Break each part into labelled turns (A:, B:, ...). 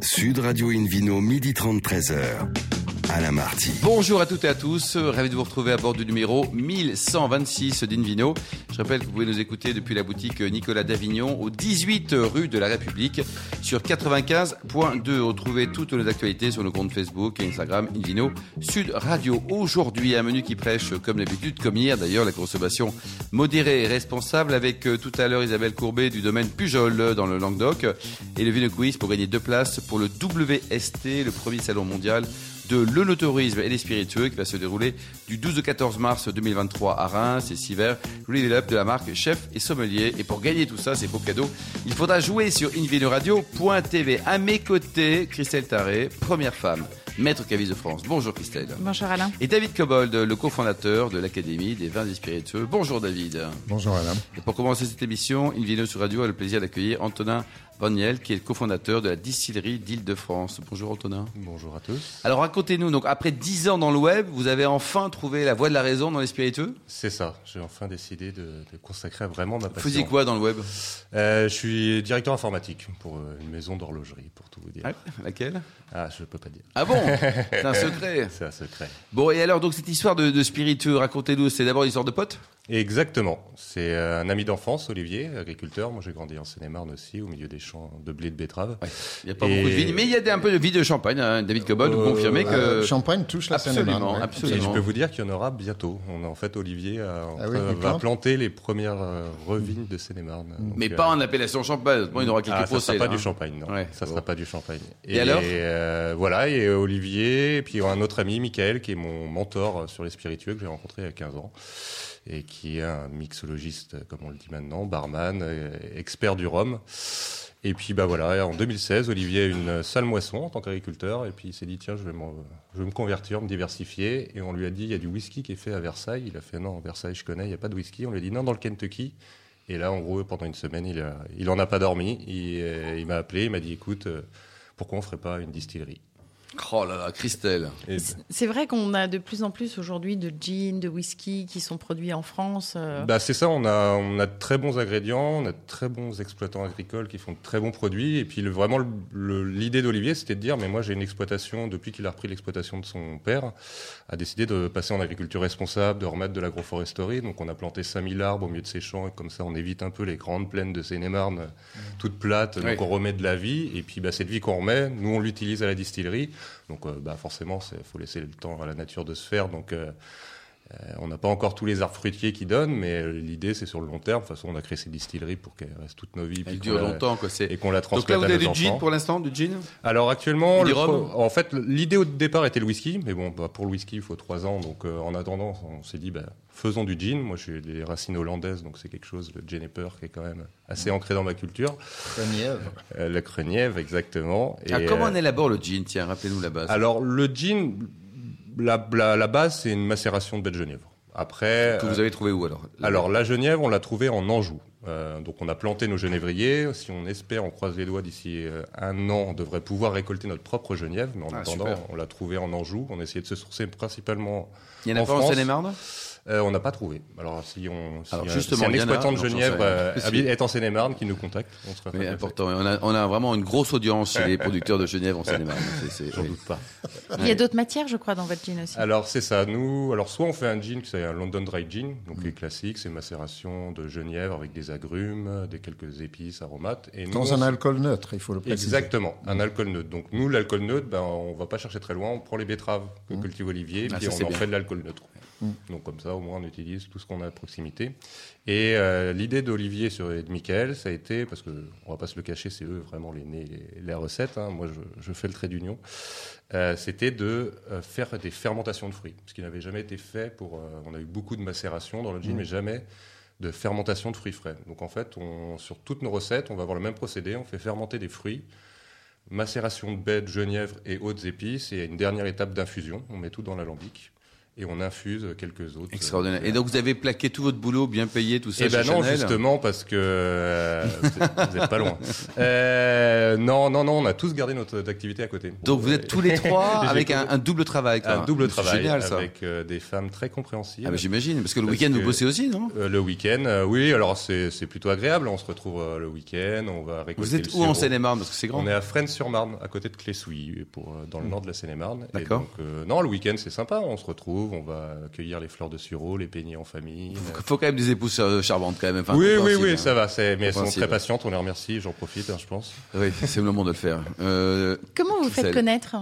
A: Sud Radio Invino, midi 30, 13h.
B: Bonjour à toutes et à tous, ravi de vous retrouver à bord du numéro 1126 d'Invino. Je rappelle que vous pouvez nous écouter depuis la boutique Nicolas d'Avignon au 18 rue de la République sur 95.2. Retrouvez toutes nos actualités sur nos comptes Facebook et Instagram Invino Sud Radio. Aujourd'hui, un menu qui prêche comme d'habitude, comme hier d'ailleurs, la consommation modérée et responsable avec euh, tout à l'heure Isabelle Courbet du domaine Pujol dans le Languedoc et le Vino Quiz pour gagner deux places pour le WST, le premier salon mondial de l'onotourisme et des spiritueux qui va se dérouler du 12 au 14 mars 2023 à Reims et Siver, Reveal Up de la marque Chef et Sommelier. Et pour gagner tout ça, ces beaux cadeaux, il faudra jouer sur invinoradio.tv. À mes côtés, Christelle Taré, première femme, maître caviste de France. Bonjour Christelle.
C: Bonjour Alain.
B: Et David Cobold, le cofondateur de l'Académie des vins et spiritueux. Bonjour David.
D: Bonjour Alain.
B: Et pour commencer cette émission, Invino sur Radio a le plaisir d'accueillir Antonin Vaniel, qui est le cofondateur de la distillerie d'Île-de-France. Bonjour Antonin.
E: Bonjour à tous.
B: Alors racontez-nous, donc après 10 ans dans le web, vous avez enfin trouvé la voie de la raison dans les spiritueux
E: C'est ça, j'ai enfin décidé de, de, consacrer vraiment ma passion.
B: Vous faisiez quoi dans le web?
E: Euh, Je suis directeur informatique pour euh, une maison d'horlogerie, pour tout vous dire.
B: Ah, laquelle?
E: Ah, je ne peux pas dire.
B: Ah bon? C'est un secret
E: C'est un secret.
B: Bon, et alors, donc cette histoire de, de spiritueux, racontez-nous, c'est d'abord l'histoire de potes?
E: Exactement. C'est euh, un ami d'enfance, Olivier, agriculteur. Moi, j'ai grandi en Seine-et-Marne aussi, au milieu des champs de blé de betterave.
B: Ouais. Il n'y a pas et... beaucoup de vignes, mais il y a un peu de vie de champagne. Hein. David Cobol nous confirmait que
D: euh, champagne touche la
B: Seine-et-Marne.
D: Ouais.
B: Absolument.
E: Et je peux vous dire qu'il y en aura bientôt. On a, en fait, Olivier a, ah oui, va planter les premières euh, revignes de Seine-et-Marne.
B: Mais pas en appellation champagne. Bon, il aura quelques
E: ah,
B: procès.
E: Ça sera pas
B: hein.
E: du champagne, non.
B: Ouais,
E: ça
B: bon.
E: sera pas du champagne.
B: Et, et alors
E: euh, Voilà, et Olivier, et puis un autre ami, Michael, qui est mon mentor sur les spiritueux que j'ai rencontré il y a 15 ans et qui est un mixologiste, comme on le dit maintenant, barman, expert du rhum. Et puis bah voilà, en 2016, Olivier a une salle moisson en tant qu'agriculteur, et puis il s'est dit tiens, je vais, me convertir, me diversifier. Et on lui a dit il y a du whisky qui est fait à Versailles. Il a fait non, Versailles je connais, il n'y a pas de whisky. On lui a dit non, dans le Kentucky. Et là, en gros, pendant une semaine, il, a, il a pas dormi. Il, il m'a appelé, il m'a dit écoute, pourquoi on ferait pas une distillerie?
B: Oh là là, Christelle.
C: C'est vrai qu'on a de plus en plus aujourd'hui de gin, de whisky qui sont produits en France. Euh...
E: Bah c'est ça, on a, on a de très bons ingrédients, on a de très bons exploitants agricoles qui font de très bons produits. Et puis le, vraiment, l'idée d'Olivier, c'était de dire, mais moi j'ai une exploitation, depuis qu'il a repris l'exploitation de son père, a décidé de passer en agriculture responsable, de remettre de l'agroforesterie. Donc on a planté 5000 arbres au milieu de ses champs, et comme ça on évite un peu les grandes plaines de Seine-et-Marne, mmh. toutes plates.
B: Oui.
E: Donc on remet de la vie, et puis bah, cette vie qu'on remet, nous on l'utilise à la distillerie. Donc, euh, bah, forcément, il faut laisser le temps à la nature de se faire. Donc, euh, on n'a pas encore tous les arbres fruitiers qui donnent, mais l'idée, c'est sur le long terme. De toute façon, on a créé ces distilleries pour qu'elles restent toutes nos vies.
B: Elles durent longtemps, quoi.
E: Et qu'on la transmette
B: Donc là, vous avez du gin pour l'instant, du gin?
E: Alors, actuellement, le, en fait, l'idée au départ était le whisky. Mais bon, bah, pour le whisky, il faut trois ans. Donc, euh, en attendant, on s'est dit, bah, faisons du gin. Moi, j'ai des racines hollandaises, donc c'est quelque chose, le juniper, qui est quand même assez ancré dans ma culture.
D: Crenièvre.
E: Euh, le crenièvre, exactement.
B: Et, ah, comment on élabore le gin? Tiens, rappelez-nous la base.
E: Alors, le gin, la, la, la base, c'est une macération de baie de Genièvre. Après,
B: que vous avez trouvé où alors?
E: Alors la Genièvre, on l'a trouvée en Anjou. Euh, donc on a planté nos genévriers. Si on espère, on croise les doigts d'ici euh, un an, on devrait pouvoir récolter notre propre Genièvre. Mais en
B: ah,
E: attendant,
B: super.
E: on l'a trouvée en Anjou. On a essayé de se sourcer principalement.
B: Il y en a
E: en
B: pas
E: France.
B: en Seine-et-Marne?
E: Euh, on n'a pas trouvé. Alors si on, si,
B: Alors,
E: un-
B: justement,
E: si un
B: en a,
E: exploitant de Genièvre
B: rien.
E: euh, est en Seine-et-Marne, qui nous contacte, on sera très
B: important. On a, on a vraiment une grosse audience chez les producteurs de Genève en Seine-et-Marne.
E: J'en
B: oui.
E: doute pas.
C: Il y a d'autres matières, je crois, dans votre gin aussi.
E: Alors c'est ça, nous, alors soit on fait un gin qui c'est un London Dry Gin, donc les classiques, c'est macération de genièvre avec des agrumes, des quelques épices, aromates. Et nous,
D: Dans un alcool neutre, il faut le préciser.
E: Exactement, un alcool neutre. Donc nous, l'alcool neutre, ben, on va pas chercher très loin, on prend les betteraves que
D: Mmh.
E: cultive Olivier,
B: Ah,
E: puis on en
B: bien.
E: fait de l'alcool neutre.
D: Mmh.
E: Donc comme ça, au moins, on utilise tout ce qu'on a à proximité. Et euh, l'idée d'Olivier sur- et de Michael, ça a été, parce que on va pas se le cacher, c'est eux vraiment les nés, les, les recettes. hein. Moi, je, je fais le trait d'union. Euh, C'était de euh, faire des fermentations de fruits, ce qui n'avait jamais été fait. Pour, on a eu beaucoup de macération dans le gin,
D: Mmh.
E: mais jamais de fermentation de fruits frais. Donc en fait, on, sur toutes nos recettes, on va avoir le même procédé. On fait fermenter des fruits, macération de baies, de genièvre et autres épices, et une dernière étape d'infusion. On met tout dans l'alambic. Et on infuse quelques autres.
B: Extraordinaire. Et donc vous avez plaqué tout votre boulot, bien payé, tout ça
E: Eh ben
B: chez
E: non,
B: Chanel
E: justement, parce que euh, vous n'êtes pas loin. Euh, non, non, non, on a tous gardé notre activité à côté.
B: Donc vous êtes tous les trois avec un, double travail. quoi.
E: un double travail
B: génial ça.
E: avec euh, des femmes très compréhensives.
B: Ah bah, j'imagine, parce que le week-end vous bossez aussi, non?
E: Euh, le week-end, euh, oui, alors c'est c'est plutôt agréable. On se retrouve euh, le week-end, on va récolter
B: Vous êtes
E: le
B: où en. Seine-et-Marne? Parce que c'est grand.
E: On est à Fresnes-sur-Marne, à côté de Clessouilly, pour, euh, dans le nord de la Seine-et-Marne. Et
B: D'accord.
E: donc, euh, non, le week-end, c'est sympa. On se retrouve, on va cueillir les fleurs de sureau, les peigner en famille.
B: Il faut quand même des épouses euh, charmantes quand même. Enfin,
E: oui, oui, oui,
B: hein.
E: ça va. c'est- Mais elles sont très patientes. On les remercie. J'en profite, hein, je pense.
B: Oui, c'est le moment de le faire. Euh,
C: Comment vous faites? connaître?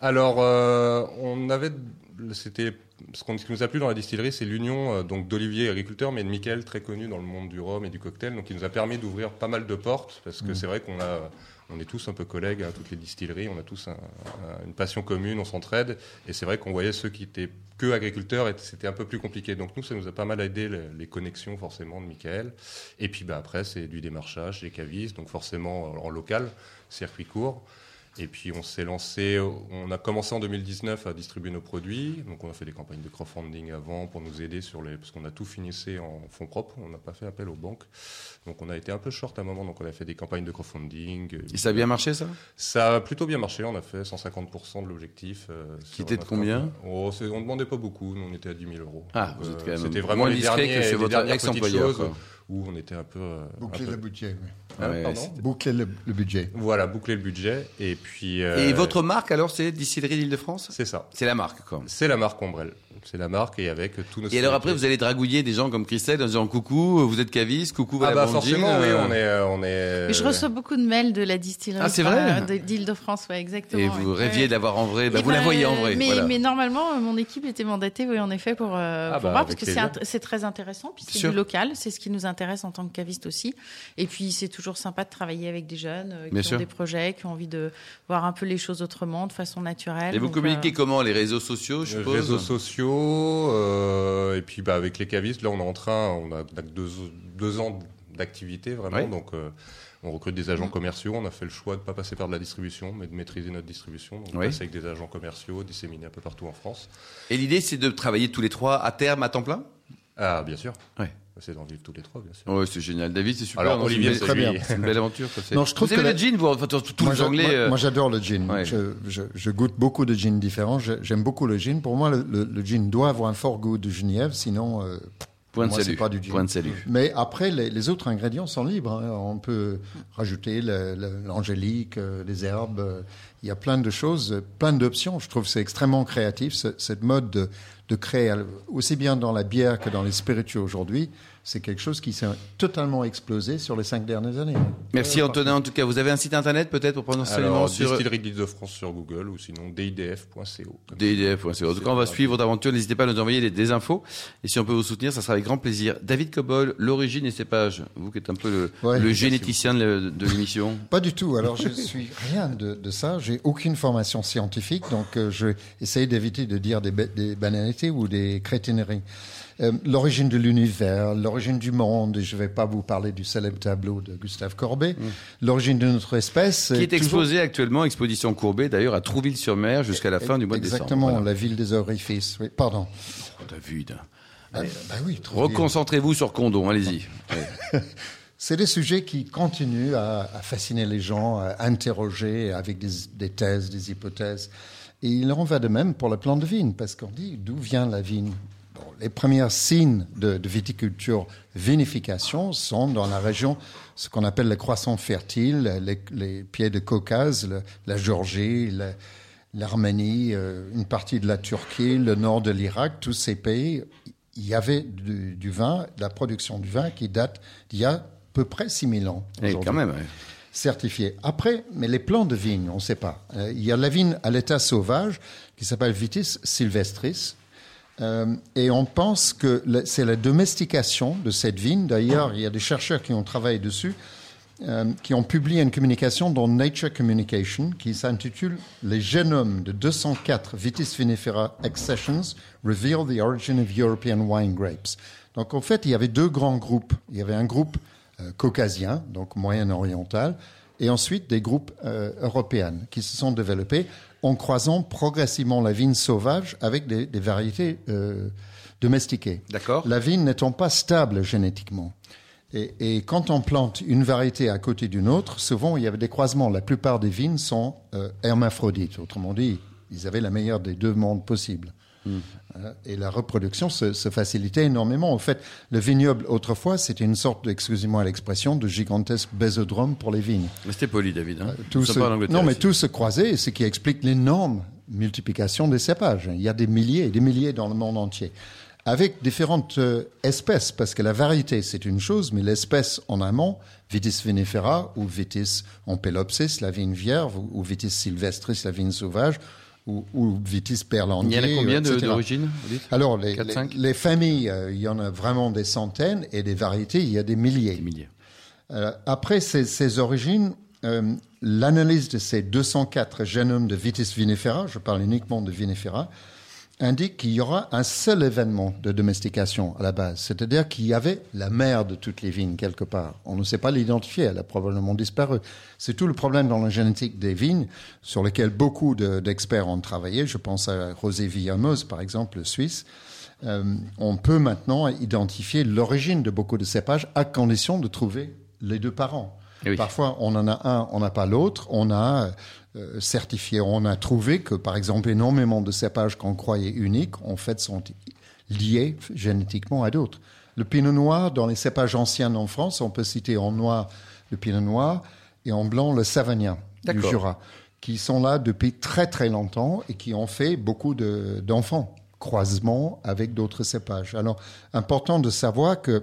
E: Alors, euh, on avait, c'était ce qu'on- ce qui nous a plu dans la distillerie, c'est l'union euh, donc d'Olivier agriculteur, mais de Michael très connu dans le monde du rhum et du cocktail, donc il nous a permis d'ouvrir pas mal de portes parce que c'est vrai qu'on a on est tous un peu collègues à toutes les distilleries, on a tous un- un- une passion commune, on s'entraide, et c'est vrai qu'on voyait ceux qui étaient que agriculteurs, et c'était un peu plus compliqué. Donc nous, ça nous a pas mal aidé les, les connexions forcément de Michael. Et puis bah, après, c'est du démarchage, des cavistes, donc forcément en local, circuit court. Et puis on s'est lancé, on a commencé en 2019 à distribuer nos produits. Donc on a fait des campagnes de crowdfunding avant pour nous aider sur les, parce qu'on a tout finissé en fonds propres, on n'a pas fait appel aux banques. Donc on a été un peu short à un moment, donc on a fait des campagnes de crowdfunding.
B: Et ça a bien marché ça?
E: Ça a plutôt bien marché, on a fait 150% de l'objectif. euh,
B: Qui était de combien?
E: oh, On ne demandait pas beaucoup, on était à 10 000 euros.
B: Ah,
E: Donc,
B: vous êtes
E: euh,
B: quand même
E: C'était vraiment
B: moins
E: les
B: discret
E: derniers,
B: que chez
E: les
B: votre ex-employeur.
E: Où on était un peu... euh, un
D: Boucler
E: peu-
D: le budget, oui.
B: Ouais, c'était-
D: Boucler le, le budget.
E: Voilà, boucler le budget. Et puis... euh,
B: Et votre marque alors, c'est Distillerie d'Île-de-France?
E: C'est ça.
B: C'est la marque quoi.
E: C'est la marque Ombrelle. C'est la marque et avec tous nos.
B: Et alors après, vous allez dragouiller des gens comme Christelle en disant coucou, vous êtes caviste, coucou,
E: Ah bah forcément, oui,
B: euh,
E: on est, euh, on est.
C: Mais Je reçois beaucoup de mails de la distillerie
B: Ah, c'est vrai
C: euh, de- d'Île-de-France, ouais, exactement.
B: Et
C: ouais.
B: vous rêviez d'avoir en vrai, bah, vous la
C: ben,
B: voyez en vrai.
C: Mais,
B: voilà.
C: mais normalement, euh, mon équipe était mandatée, oui, en effet, pour, euh,
E: Ah
C: pour
E: bah,
C: voir, parce que c'est très intéressant, puis c'est du local, c'est ce qui nous intéresse en tant que caviste aussi. Et puis, c'est toujours sympa de travailler avec des jeunes euh,
B: Bien
C: qui
B: sûr.
C: ont des projets, qui ont envie de voir un peu les choses autrement, de façon naturelle.
B: Et vous communiquez
C: euh,
B: comment Les réseaux sociaux, je
E: Les
B: suppose
E: réseaux sociaux, euh, et puis bah, avec les cavistes, là on est en train, on a deux, deux ans d'activité vraiment, donc euh, on recrute des agents commerciaux, on a fait le choix de ne pas passer par de la distribution, mais de maîtriser notre distribution, donc on
B: Oui.
E: passe avec des agents commerciaux disséminés un peu partout en France.
B: Et l'idée, c'est de travailler tous les trois à terme, à temps plein?
E: Ah bien sûr,
B: Ouais.
E: C'est d'en vivre tous les trois bien sûr.
B: Ouais, c'est génial. David, c'est super.
E: Alors
B: non,
E: Olivier,
B: c'est
E: c'est
B: une belle-
E: lui.
B: c'est une belle aventure.
D: Non, je trouve
B: vous aimez
D: que
B: le gin, vous enfin, tous les Anglais.
D: moi-
B: euh,
D: moi, j'adore le gin.
B: Ouais.
D: Je, je- je goûte beaucoup de gins différents. J'aime beaucoup le gin. Pour moi, le, le- le gin doit avoir un fort goût de genièvre, sinon, euh,
B: Point de salut.
D: pas du gin.
B: Point de salut.
D: Mais après, les, les autres ingrédients sont libres. hein. On peut rajouter le- le- l'angélique, euh, les herbes. Il y a plein de choses, plein d'options. Je trouve que c'est extrêmement créatif, ce- cette mode de, de créer, euh, aussi bien dans la bière que dans les spiritueux aujourd'hui. C'est quelque chose qui s'est totalement explosé sur les cinq dernières années.
B: Merci Antonin. En tout cas, vous avez un site internet peut-être pour prendre enseignement
E: Alors
B: sur
E: distillerie de l'Île-de-France sur Google ou sinon didf.co. comme
B: DIDF. En tout cas, on va suivre votre aventure. N'hésitez pas à nous envoyer des, des infos. Et si on peut vous soutenir, ça sera avec grand plaisir. David Cobol, l'origine et cépage. Vous qui êtes un peu le,
D: Ouais,
B: le
D: merci
B: généticien de, de l'émission.
D: Pas du tout. Alors, je suis rien de, de ça. J'ai aucune formation scientifique, donc euh, je essaye d'éviter de dire des, des ou des crétineries. Euh, l'origine de l'univers, l'origine du monde, et je ne vais pas vous parler du célèbre tableau de Gustave Courbet, l'origine de notre espèce.
B: Qui est
D: toujours-
B: exposé actuellement, exposition Courbet, d'ailleurs, à Trouville-sur-Mer jusqu'à la fin du mois de décembre.
D: Exactement,
B: Voilà.
D: la ville des orifices. Oui, pardon.
B: Oh, David.
D: Ah, bah oui.
B: Reconcentrez-vous sur Condon, allez-y. Ouais.
D: C'est des sujets qui continuent à, à fasciner les gens, à interroger avec des, des thèses, des hypothèses. Et il en va de même pour le plan de vigne, parce qu'on dit d'où vient la vigne Bon, Les premiers signes de, de viticulture vinification sont dans la région, ce qu'on appelle les croissants fertiles, les, les pieds de Caucase, le- la Géorgie, la- l'Arménie, euh, une partie de la Turquie, le nord de l'Irak, tous ces pays, il y avait du, du vin, de la production du vin qui date d'il y a à peu près 6000 ans.
B: Et quand même, ouais.
D: Certifié. Après, mais les plants de vigne, on ne sait pas. Euh, il y a la vigne à l'état sauvage qui s'appelle Vitis sylvestris. Euh, et on pense que c'est la domestication de cette vigne. D'ailleurs, il y a des chercheurs qui ont travaillé dessus, euh, qui ont publié une communication dans Nature Communication qui s'intitule Les génomes de 204 Vitis vinifera accessions reveal the origin of European wine grapes. Donc en fait, il y avait deux grands groupes. Il y avait un groupe caucasien, donc moyen-oriental, et ensuite des groupes euh, européens qui se sont développés en croisant progressivement la vigne sauvage avec des, des variétés euh, domestiquées.
B: D'accord.
D: La vigne n'étant pas stable génétiquement. Et, et quand on plante une variété à côté d'une autre, souvent il y avait des croisements. La plupart des vignes sont euh, hermaphrodites. Autrement dit, ils avaient la meilleure des deux mondes possibles. Euh, Et la reproduction se, se facilitait énormément. En fait, le vignoble, autrefois, c'était une sorte, excusez-moi l'expression, de gigantesque bésodrome pour les vignes.
B: Mais c'était poli, David. Hein.
D: Tout
B: Nous
D: se- non, mais tout se croisait, ce qui explique l'énorme multiplication des cépages. Il y a des milliers et des milliers dans le monde entier, avec différentes euh, espèces, parce que la variété, c'est une chose, mais l'espèce en amont, Vitis vinifera ou Vitis ampelopsis, la vigne vierge, ou, ou Vitis sylvestris, la vigne sauvage, ou, ou Vitis
B: Il
D: perlandier,
B: y en a combien d'origines
D: Alors, les,
B: Quatre,
D: les-
B: cinq
D: les familles, euh, il y en a vraiment des centaines, et des variétés, il y a des milliers.
B: Des milliers.
D: Euh, après ces, ces origines, euh, l'analyse de ces 204 génomes de Vitis vinifera, je parle uniquement de vinifera, indique qu'il y aura un seul événement de domestication à la base, c'est-à-dire qu'il y avait la mère de toutes les vignes quelque part. On ne sait pas l'identifier, elle a probablement disparu. C'est tout le problème dans la génétique des vignes, sur lequel beaucoup de- d'experts ont travaillé. Je pense à José Villamos, par exemple, le Suisse. Euh, on peut maintenant identifier l'origine de beaucoup de cépages à condition de trouver les deux parents.
B: Oui.
D: Parfois, on en a un, on n'a pas l'autre. On a euh, certifié, on a trouvé que, par exemple, énormément de cépages qu'on croyait uniques, en fait, sont liés génétiquement à d'autres. Le pinot noir, dans les cépages anciens en France, on peut citer en noir le pinot noir et en blanc le savagnin du. Jura, qui sont là depuis très très longtemps et qui ont fait beaucoup de- d'enfants, croisements avec d'autres cépages. Alors, important de savoir que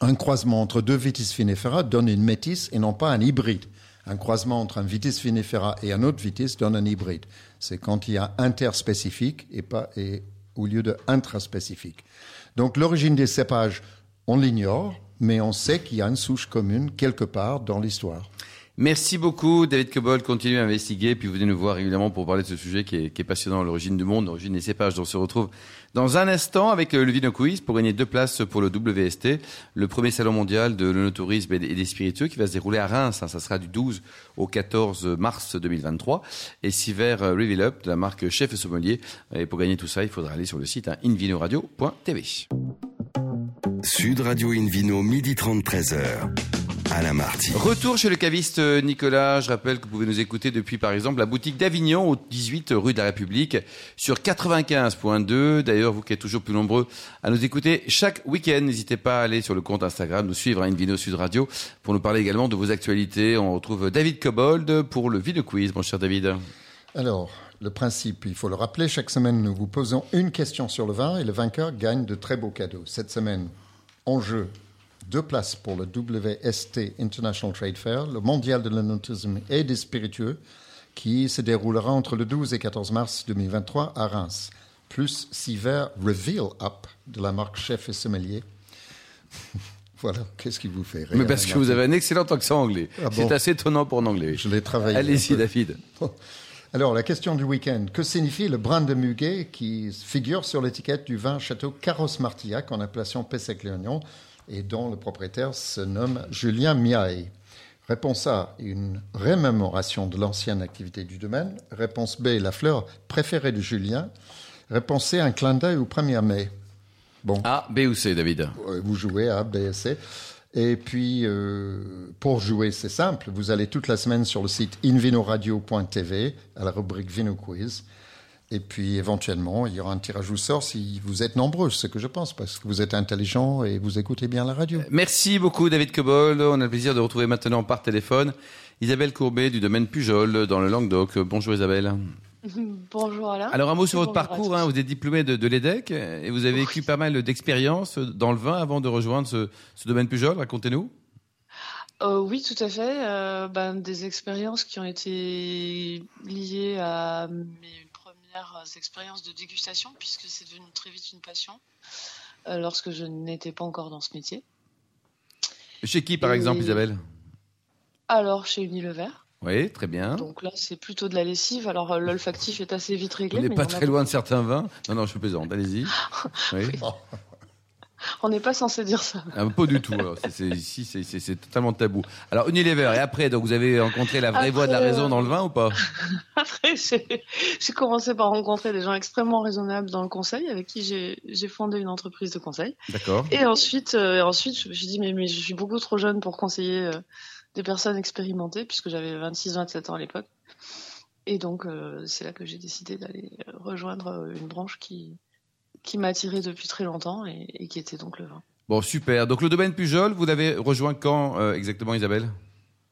D: un croisement entre deux Vitis vinifera donne une métisse et non pas un hybride. Un croisement entre un Vitis vinifera et un autre Vitis donne un hybride. C'est quand il y a interspécifique et pas et, au lieu de intraspécifique. Donc l'origine des cépages, on l'ignore, mais on sait qu'il y a une souche commune quelque part dans l'histoire.
B: Merci beaucoup, David Cobol. Continuez à investiguer, puis venez nous voir évidemment pour parler de ce sujet qui est, passionnant, l'origine du monde, l'origine des cépages. On se retrouve dans un instant avec euh, le Vino Quiz pour gagner deux places pour le WST, le premier salon mondial de l'onotourisme et des et des spiritueux qui va se dérouler à Reims. hein. Ça sera du 12 au 14 mars 2023. Et Siver euh, Reveal Up de la marque Chef et Sommelier. Et pour gagner tout ça, il faudra aller sur le site hein, invinoradio.tv.
A: Sud Radio Invino, midi 30, 13h. Alain Marty.
B: Retour chez le caviste euh, Nicolas. Je rappelle que vous pouvez nous écouter depuis, par exemple, la boutique d'Avignon, au 18 rue de la République, sur 95.2. D'ailleurs, vous qui êtes toujours plus nombreux à nous écouter chaque week-end, n'hésitez pas à aller sur le compte Instagram, nous suivre à Invino Sud Radio, pour nous parler également de vos actualités. On retrouve David Cobold pour le Video Quiz, mon cher David.
D: Alors, le principe, il faut le rappeler, chaque semaine, nous vous posons une question sur le vin et le vainqueur gagne de très beaux cadeaux. Cette semaine, en jeu, deux places pour le WST International Trade Fair, le mondial de l'anautisme et des spiritueux, qui se déroulera entre le 12 et 14 mars 2023 à Reims, plus six verres Reveal Up de la marque Chef et Sommelier. voilà, qu'est-ce qui vous fait rire
B: Mais parce que vous avez un excellent accent anglais.
D: Ah bon
B: C'est assez étonnant pour un anglais.
D: Je l'ai travaillé.
B: Allez-y. David.
D: Alors, la question du week-end. Que signifie le brin de muguet qui figure sur l'étiquette du vin Château Carros Martillac en appellation Pessac-Léognan et dont le propriétaire se nomme Julien Miaille Réponse A, une rémémoration de l'ancienne activité du domaine. Réponse B, la fleur préférée de Julien. Réponse C, un clin d'œil au 1er mai. Bon,
B: A, B ou C, David?
D: Euh, vous jouez à B et C. Et puis, euh, pour jouer, c'est simple. Vous allez toute la semaine sur le site invinoradio.tv à la rubrique Vino Quiz. Et puis, éventuellement, il y aura un tirage au sort si vous êtes nombreux, ce que je pense, parce que vous êtes intelligent et vous écoutez bien la radio.
B: Merci beaucoup David Cobol. On a le plaisir de retrouver maintenant par téléphone Isabelle Courbet du domaine Pujol dans le Languedoc. Bonjour Isabelle.
F: Bonjour Alain.
B: Alors un mot sur votre parcours. hein. vous êtes diplômé de, de l'EDEC et vous avez vécu pas mal d'expériences dans le vin avant de rejoindre ce, ce domaine Pujol. Racontez-nous.
F: Euh, oui, tout à fait. Euh, ben, des expériences qui ont été liées à mes premières expériences de dégustation, puisque c'est devenu très vite une passion euh, lorsque je n'étais pas encore dans ce métier.
B: Chez qui par
F: Et-
B: exemple Isabelle?
F: Alors, chez Unilever.
B: Oui, très bien.
F: Donc là, c'est plutôt de la lessive. Alors, euh, l'olfactif est assez vite réglé.
B: n'êtes
F: mais
B: pas très loin de certains vins. Non, non, je plaisante. Allez-y. Oui.
F: On n'est pas censé dire ça.
B: Ah, pas du tout. C'est- ici, c'est- totalement tabou. Alors, Unilever, et après, donc vous avez rencontré la vraie
F: Après,
B: voix de la raison
F: euh,
B: dans le vin ou pas?
F: j'ai commencé par rencontrer des gens extrêmement raisonnables dans le conseil, avec qui j'ai fondé une entreprise de conseil.
B: D'accord.
F: Et ensuite, euh, ensuite, je me suis dit, mais, mais je suis beaucoup trop jeune pour conseiller euh, des personnes expérimentées, puisque j'avais 26-27 ans à l'époque. Et donc, euh, c'est là que j'ai décidé d'aller rejoindre une branche qui, qui m'attirait depuis très longtemps et, et qui était donc le vin.
B: Bon, super. Donc, le domaine Pujol, vous l'avez rejoint quand exactement, Isabelle?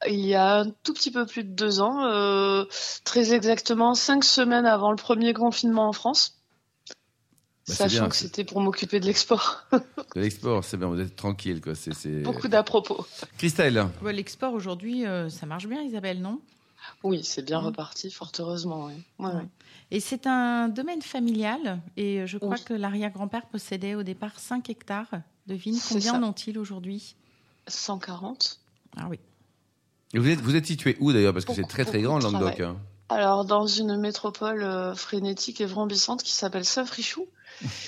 F: Il y a un tout petit peu plus de deux ans, euh, très exactement cinq semaines avant le premier confinement en France.
B: Bah, bien,
F: Sachant que c'était pour m'occuper de l'export.
B: De l'export, c'est bien, vous êtes tranquille, quoi. C'est, c'est...
F: Beaucoup d'à propos.
B: Christelle,
C: Ouais, L'export aujourd'hui, euh, ça marche bien, Isabelle, non?
F: Oui, c'est bien reparti, fort heureusement. Oui. Ouais, ouais.
C: Et c'est un domaine familial. Et je crois
F: Oui.
C: que l'arrière-grand-père possédait au départ 5 hectares de vignes. Combien en ont-ils aujourd'hui?
F: 140.
C: Ah oui.
B: Et vous êtes, vous êtes situé où d'ailleurs? Parce que c'est très très grand Languedoc. hein.
F: Alors, dans une métropole euh, frénétique et vrambissante qui s'appelle Saint-Frichou.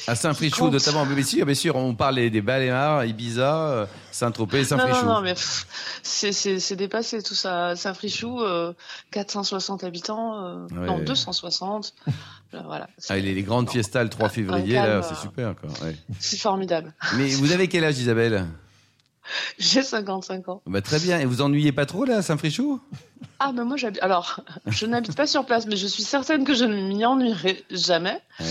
B: À Saint-Frichou
F: compte.
B: notamment. Mais bien sûr, bien sûr, on parle des Baléares, Ibiza, euh, Saint-Tropez,
F: Non,
B: Saint-Frichou.
F: non, non, mais pff, c'est- dépassé tout ça. Saint-Frichou, euh, 460 habitants, euh,
B: Ouais.
F: non, 260. Euh, voilà.
B: Ah, les, les grandes
F: non,
B: fiestas le 3
F: Un- un
B: février, là, c'est
F: euh,
B: super. Ouais.
F: c'est formidable.
B: Mais vous avez quel âge, Isabelle?
F: J'ai 55 ans.
B: bah, Très bien. Et vous ennuyez pas trop là, à Saint-Frichou
F: Ah, mais moi, j'habite. Alors, je n'habite pas sur place, mais je suis certaine que je ne m'y ennuierai jamais.
B: Ouais.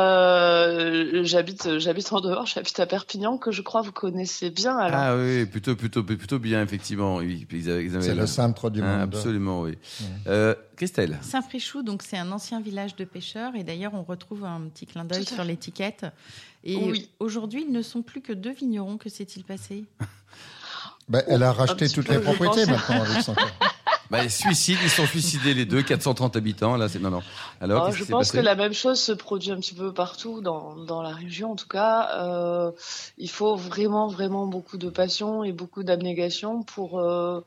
F: Euh, j'habite, j'habite en dehors, j'habite à Perpignan, que je crois vous connaissez bien. Alors,
B: Ah oui, plutôt, plutôt, plutôt bien, effectivement.
D: C'est le centre du
B: Ah,
D: monde.
B: absolument, oui. Euh, Christelle?
C: Saint-Frichou, donc c'est un ancien village de pêcheurs. Et d'ailleurs, on retrouve un petit clin d'œil sur l'étiquette. Et
F: Oui.
C: aujourd'hui, ils ne sont plus que deux vignerons. Que s'est-il passé?
D: Ben, elle a racheté
F: petit
D: toutes
F: peu,
D: les propriétés maintenant avec son
B: bah, Suicide, ils sont suicidés les deux, 430 habitants. Là, c'est non, non. Alors,
F: Oh, je pense
B: passé?
F: que la même chose se produit un petit peu partout dans, dans la région, en tout cas. Euh, il faut vraiment, vraiment beaucoup de passion et beaucoup d'abnégation pour, euh,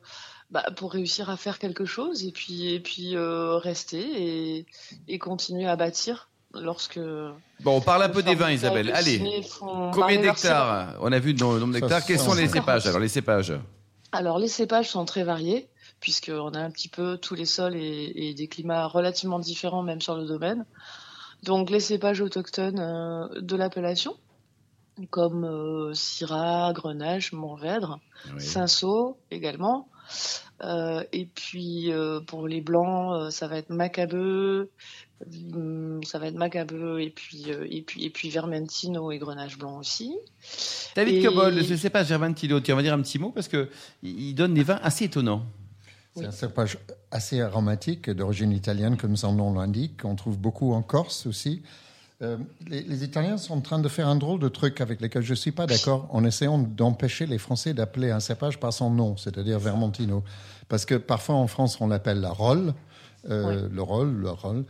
F: bah, pour réussir à faire quelque chose et puis, et puis euh, rester et, et continuer à bâtir lorsque.
B: Bon, on parle un peu des vins, Isabelle. Allez, combien d'hectares On a vu le nombre d'hectares. Quels sont les
F: 140.
B: cépages Alors, les cépages?
F: Alors, les cépages sont très variés, puisqu'on a un petit peu tous les sols et, et des climats relativement différents, même sur le domaine. Donc, les cépages autochtones euh, de l'appellation, comme euh, Syrah, Grenache, Mourvèdre,
B: Oui.
F: Cinsault également. Euh, et puis, euh, pour les blancs, euh, ça va être Macabeu, ça va être Macabeu, et puis, euh, et puis, et puis Vermentino et Grenache blanc aussi.
B: David
F: Et-
B: Cobol, ce cépage Gervantino, tu vas dire un petit mot parce que il donne des vins assez étonnants.
D: C'est un cépage assez aromatique d'origine italienne, comme son nom l'indique. On trouve beaucoup en Corse aussi. Euh, les, les Italiens sont en train de faire un drôle de truc avec lequel je ne suis pas d'accord en essayant d'empêcher les Français d'appeler un cépage par son nom, c'est-à-dire Vermentino. Parce que parfois en France, on l'appelle la Rolle, euh, le Rolle, le Rolle.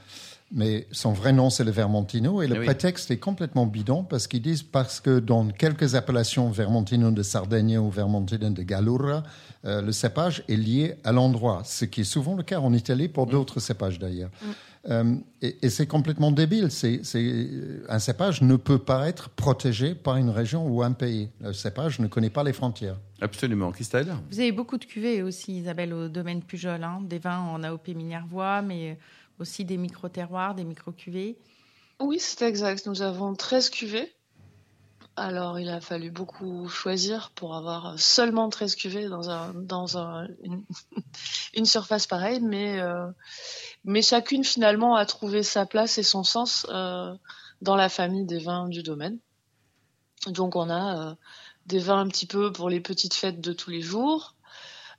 D: Mais son vrai nom, c'est le Vermentino. Et le
B: oui.
D: prétexte est complètement bidon parce qu'ils disent parce que dans quelques appellations, Vermentino de Sardaigne ou Vermentino de Gallura, euh, le cépage est lié à l'endroit, ce qui est souvent le cas en Italie pour d'autres cépages d'ailleurs. Euh, et et c'est complètement débile. C'est, c'est- un cépage ne peut pas être protégé par une région ou un pays. Le cépage ne connaît pas les frontières.
B: Absolument. Christelle?
C: Vous avez beaucoup de cuvées aussi, Isabelle, au domaine Pujol. hein. Des vins en AOP Minervois, mais aussi des micro-terroirs, des micro-cuvées.
F: Oui, c'est exact. Nous avons 13 cuvées. Alors, il a fallu beaucoup choisir pour avoir seulement 13 cuvées dans, un, dans un, une, surface pareille, mais, euh, mais chacune finalement a trouvé sa place et son sens euh, dans la famille des vins du domaine. Donc, on a euh, des vins un petit peu pour les petites fêtes de tous les jours,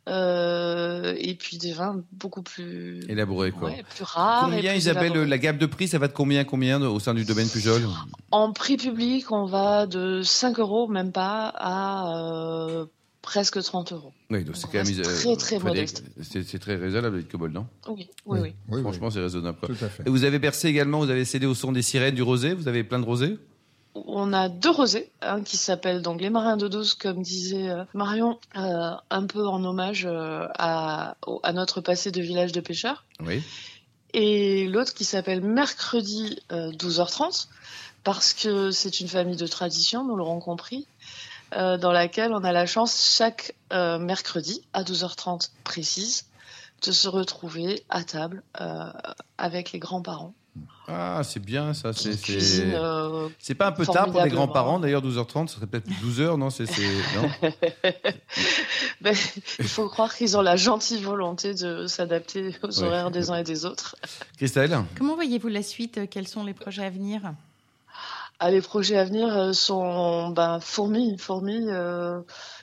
F: euh, et puis des vins beaucoup plus,
B: Élaboré, quoi.
F: ouais, plus rares.
B: combien,
F: plus
B: Isabelle,
F: élaborés.
B: la gamme de prix, ça va de combien, combien au sein du domaine Pujol
F: En prix public, on va de 5 euros, même pas, à euh, presque 30 euros.
B: Oui, donc c'est quand même. euh,
F: très, très modeste.
B: C'est très raisonnable, David Cobol, non?
F: Oui, oui, oui.
D: oui,
B: Franchement, c'est raisonnable. Quoi.
D: tout à fait.
B: Et vous avez bercé également, vous avez cédé au son des sirènes du rosé, vous avez plein de rosés?
F: On a deux rosés, un qui s'appelle donc les marins de douce, comme disait euh, Marion, euh, un peu en hommage euh, à, notre passé de village de pêcheurs.
B: Oui.
F: Et l'autre qui s'appelle mercredi euh, 12h30, parce que c'est une famille de tradition, nous l'aurons compris, dans laquelle on a la chance chaque mercredi à 12h30 précise de se retrouver à table avec les grands-parents.
B: Ah, c'est bien ça. C'est
F: euh,
B: c'est pas un peu tard pour les grands-parents d'ailleurs 12h30, ce serait peut-être 12h, non C'est c'est- non
F: ben, il faut croire qu'ils ont la gentille volonté de s'adapter aux
B: Ouais.
F: horaires des uns et des autres.
B: Christelle
C: Comment voyez-vous la suite? Quels sont les projets à venir?
F: Ah, les projets à venir euh, sont ben, fourmis, fourmis. euh,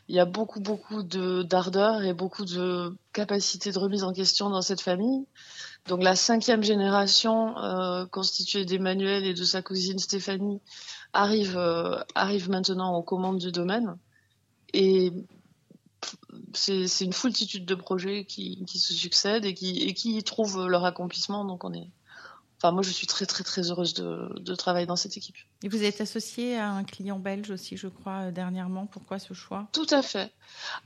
F: il y a beaucoup, beaucoup de d'ardeur et beaucoup de capacité de remise en question dans cette famille. Donc la cinquième génération, euh, constituée d'Emmanuel et de sa cousine Stéphanie, arrive, arrive maintenant aux commandes du domaine. Et c'est une foultitude de projets qui, qui se succèdent et qui, et qui trouvent leur accomplissement. Donc on est, enfin moi je suis très très très heureuse de, de travailler dans cette équipe.
C: Et vous êtes associé à un client belge aussi, je crois, euh, dernièrement. Pourquoi ce choix?
F: Tout à fait.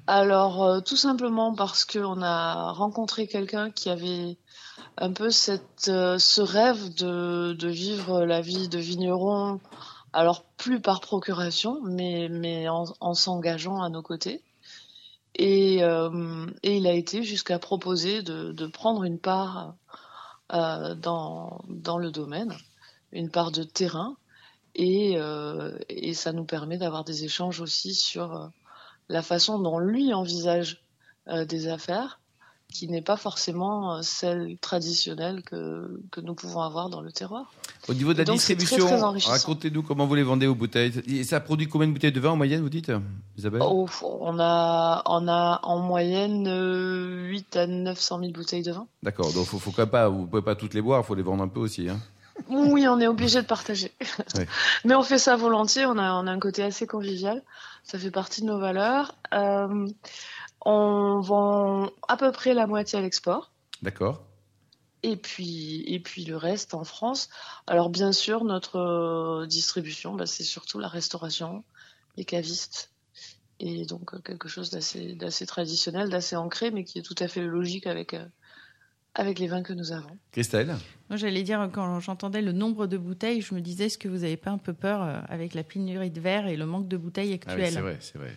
F: Alors, euh, tout simplement parce qu'on a rencontré quelqu'un qui avait un peu cette, euh, ce rêve de, de vivre la vie de vigneron, alors plus par procuration, mais, mais en, en s'engageant à nos côtés. Et, euh, et il a été jusqu'à proposer de, de prendre une part dans, dans le domaine, une part de terrain. Et, euh, et ça nous permet d'avoir des échanges aussi sur euh, la façon dont lui envisage euh, des affaires, qui n'est pas forcément euh, celle traditionnelle que, que nous pouvons avoir dans le terroir.
B: Au niveau de la
F: Donc, c'est très,
B: distribution,
F: très
B: racontez-nous comment vous les vendez aux bouteilles. Et ça produit combien de bouteilles de vin en moyenne, vous dites, Isabelle?
F: Oh, on, a, on a en moyenne euh, 8 à 900 000 bouteilles de vin.
B: D'accord, donc faut, faut quand même pas, vous pouvez pas toutes les boire, faut les vendre un peu aussi. Hein.
F: Oui, on est obligé de partager. Mais on fait ça volontiers, on a, on a un côté assez convivial, ça fait partie de nos valeurs. Euh, on vend à peu près la moitié à l'export.
B: D'accord.
F: Et puis, et puis le reste en France. Alors bien sûr, notre euh, distribution, bah, c'est surtout la restauration, les cavistes. Et donc euh, quelque chose d'assez, d'assez traditionnel, d'assez ancré, mais qui est tout à fait logique avec, euh, avec les vins que nous avons.
B: Christelle?
C: Moi, j'allais dire, quand j'entendais le nombre de bouteilles, je me disais, est-ce que vous n'avez pas un peu peur avec la pénurie de verre et le manque de bouteilles
B: Ah oui,
C: actuelles?
B: c'est vrai, c'est vrai.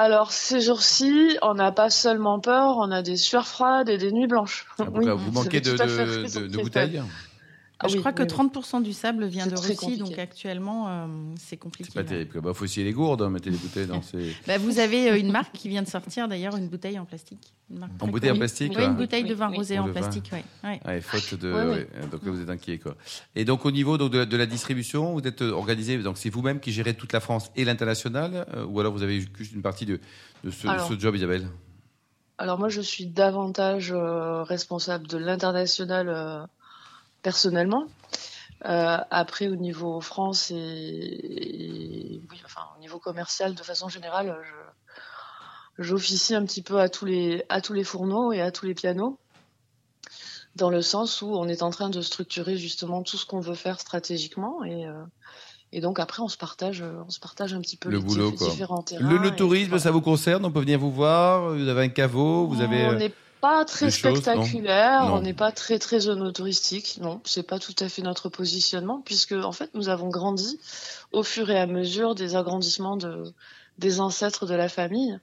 F: Alors ces jours-ci, on n'a pas seulement peur, on a des sueurs froides et des nuits blanches.
B: Ah, pourquoi vous manquez de, bouteilles
F: Ah
C: je
F: oui,
C: crois que
F: oui, oui.
C: 30% du sable vient de Russie,
F: compliqué.
C: donc actuellement, euh, c'est compliqué.
B: C'est pas terrible. quoi. Bah, faut essayer les gourdes, hein, mettez les bouteilles dans ces...
C: Bah, vous avez euh, une marque qui vient de sortir, d'ailleurs, une bouteille en plastique. Une marque
B: En bouteille en plastique
C: Oui, une bouteille de
F: Oui,
C: vin
F: oui.
C: rosé en plastique, ouais. ouais.
B: Ouais, faute de.
F: Ouais, ouais.
B: ouais, Donc là, vous êtes inquiet, quoi. Et donc, au niveau donc, de, de la distribution, vous êtes euh, organisé. Donc, c'est vous-même qui gérez toute la France et l'international, euh, ou alors vous avez juste une partie de, de, ce, de
F: Alors.
B: ce job, Isabelle?
F: Alors moi, je suis davantage euh, responsable de l'international euh, personnellement. Euh, après, au niveau France et, et- oui, enfin, au niveau commercial, de façon générale, j'officie un petit peu à tous les à tous les fourneaux et à tous les pianos, dans le sens où on est en train de structurer justement tout ce qu'on veut faire stratégiquement et euh, et donc après, on se partage, on se partage un petit peu
B: Le
F: les
B: boulot,
F: diff-
B: quoi.
F: différents terrains.
B: Le, le tourisme, ça vous concerne On peut venir vous voir Vous avez un caveau Vous avez.
F: On
B: euh,
F: pas très
B: choses,
F: spectaculaire,
B: non
F: on n'est pas très très zone touristique. Non, c'est pas tout à fait notre positionnement puisque en fait nous avons grandi au fur et à mesure des agrandissements de des ancêtres de la famille.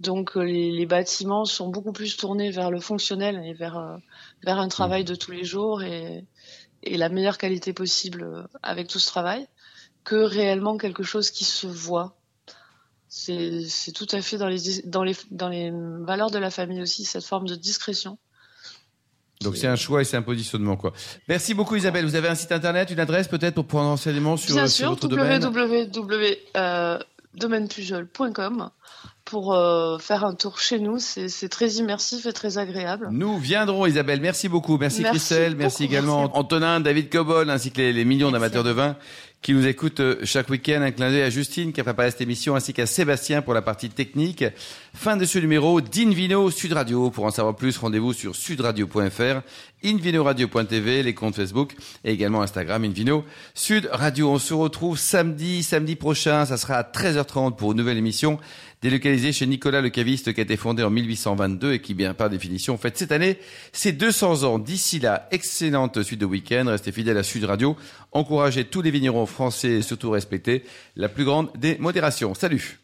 F: Donc euh, les, les bâtiments sont beaucoup plus tournés vers le fonctionnel et vers euh, vers un travail de tous les jours et et la meilleure qualité possible euh, avec tout ce travail que réellement quelque chose qui se voit. C'est tout à fait dans les, dans, les, dans les valeurs de la famille aussi, cette forme de discrétion.
B: Donc, c'est un choix et c'est un positionnement, quoi. Merci beaucoup, Isabelle. Vous avez un site internet, une adresse peut-être pour prendre renseignement sur,
F: Bien
B: sur
F: sûr,
B: votre domaine
F: www.domainepujol.com pour euh, faire un tour chez nous. C'est très immersif et très agréable.
B: Nous viendrons, Isabelle. Merci beaucoup. Merci,
F: Merci
B: Christelle. Merci également
F: Merci
B: Antonin, David Cobol, ainsi que les, les millions d'amateurs de vin qui nous écoute euh, chaque week-end. Un clin d'œil à Justine qui a préparé cette émission ainsi qu'à Sébastien pour la partie technique. Fin de ce numéro d'Invino Sud Radio. Pour en savoir plus, rendez-vous sur sudradio.fr, invinoradio.tv, les comptes Facebook et également Instagram Invino Sud Radio. On se retrouve samedi, samedi prochain. Ça sera à 13h30 pour une nouvelle émission délocalisée chez Nicolas le caviste qui a été fondé en 1822 et qui, bien par définition, fête cette année ses 200 ans. D'ici là, excellente suite de week-end. Restez fidèles à Sud Radio. Encouragez tous les vignerons français et surtout respectez la plus grande des modérations. Salut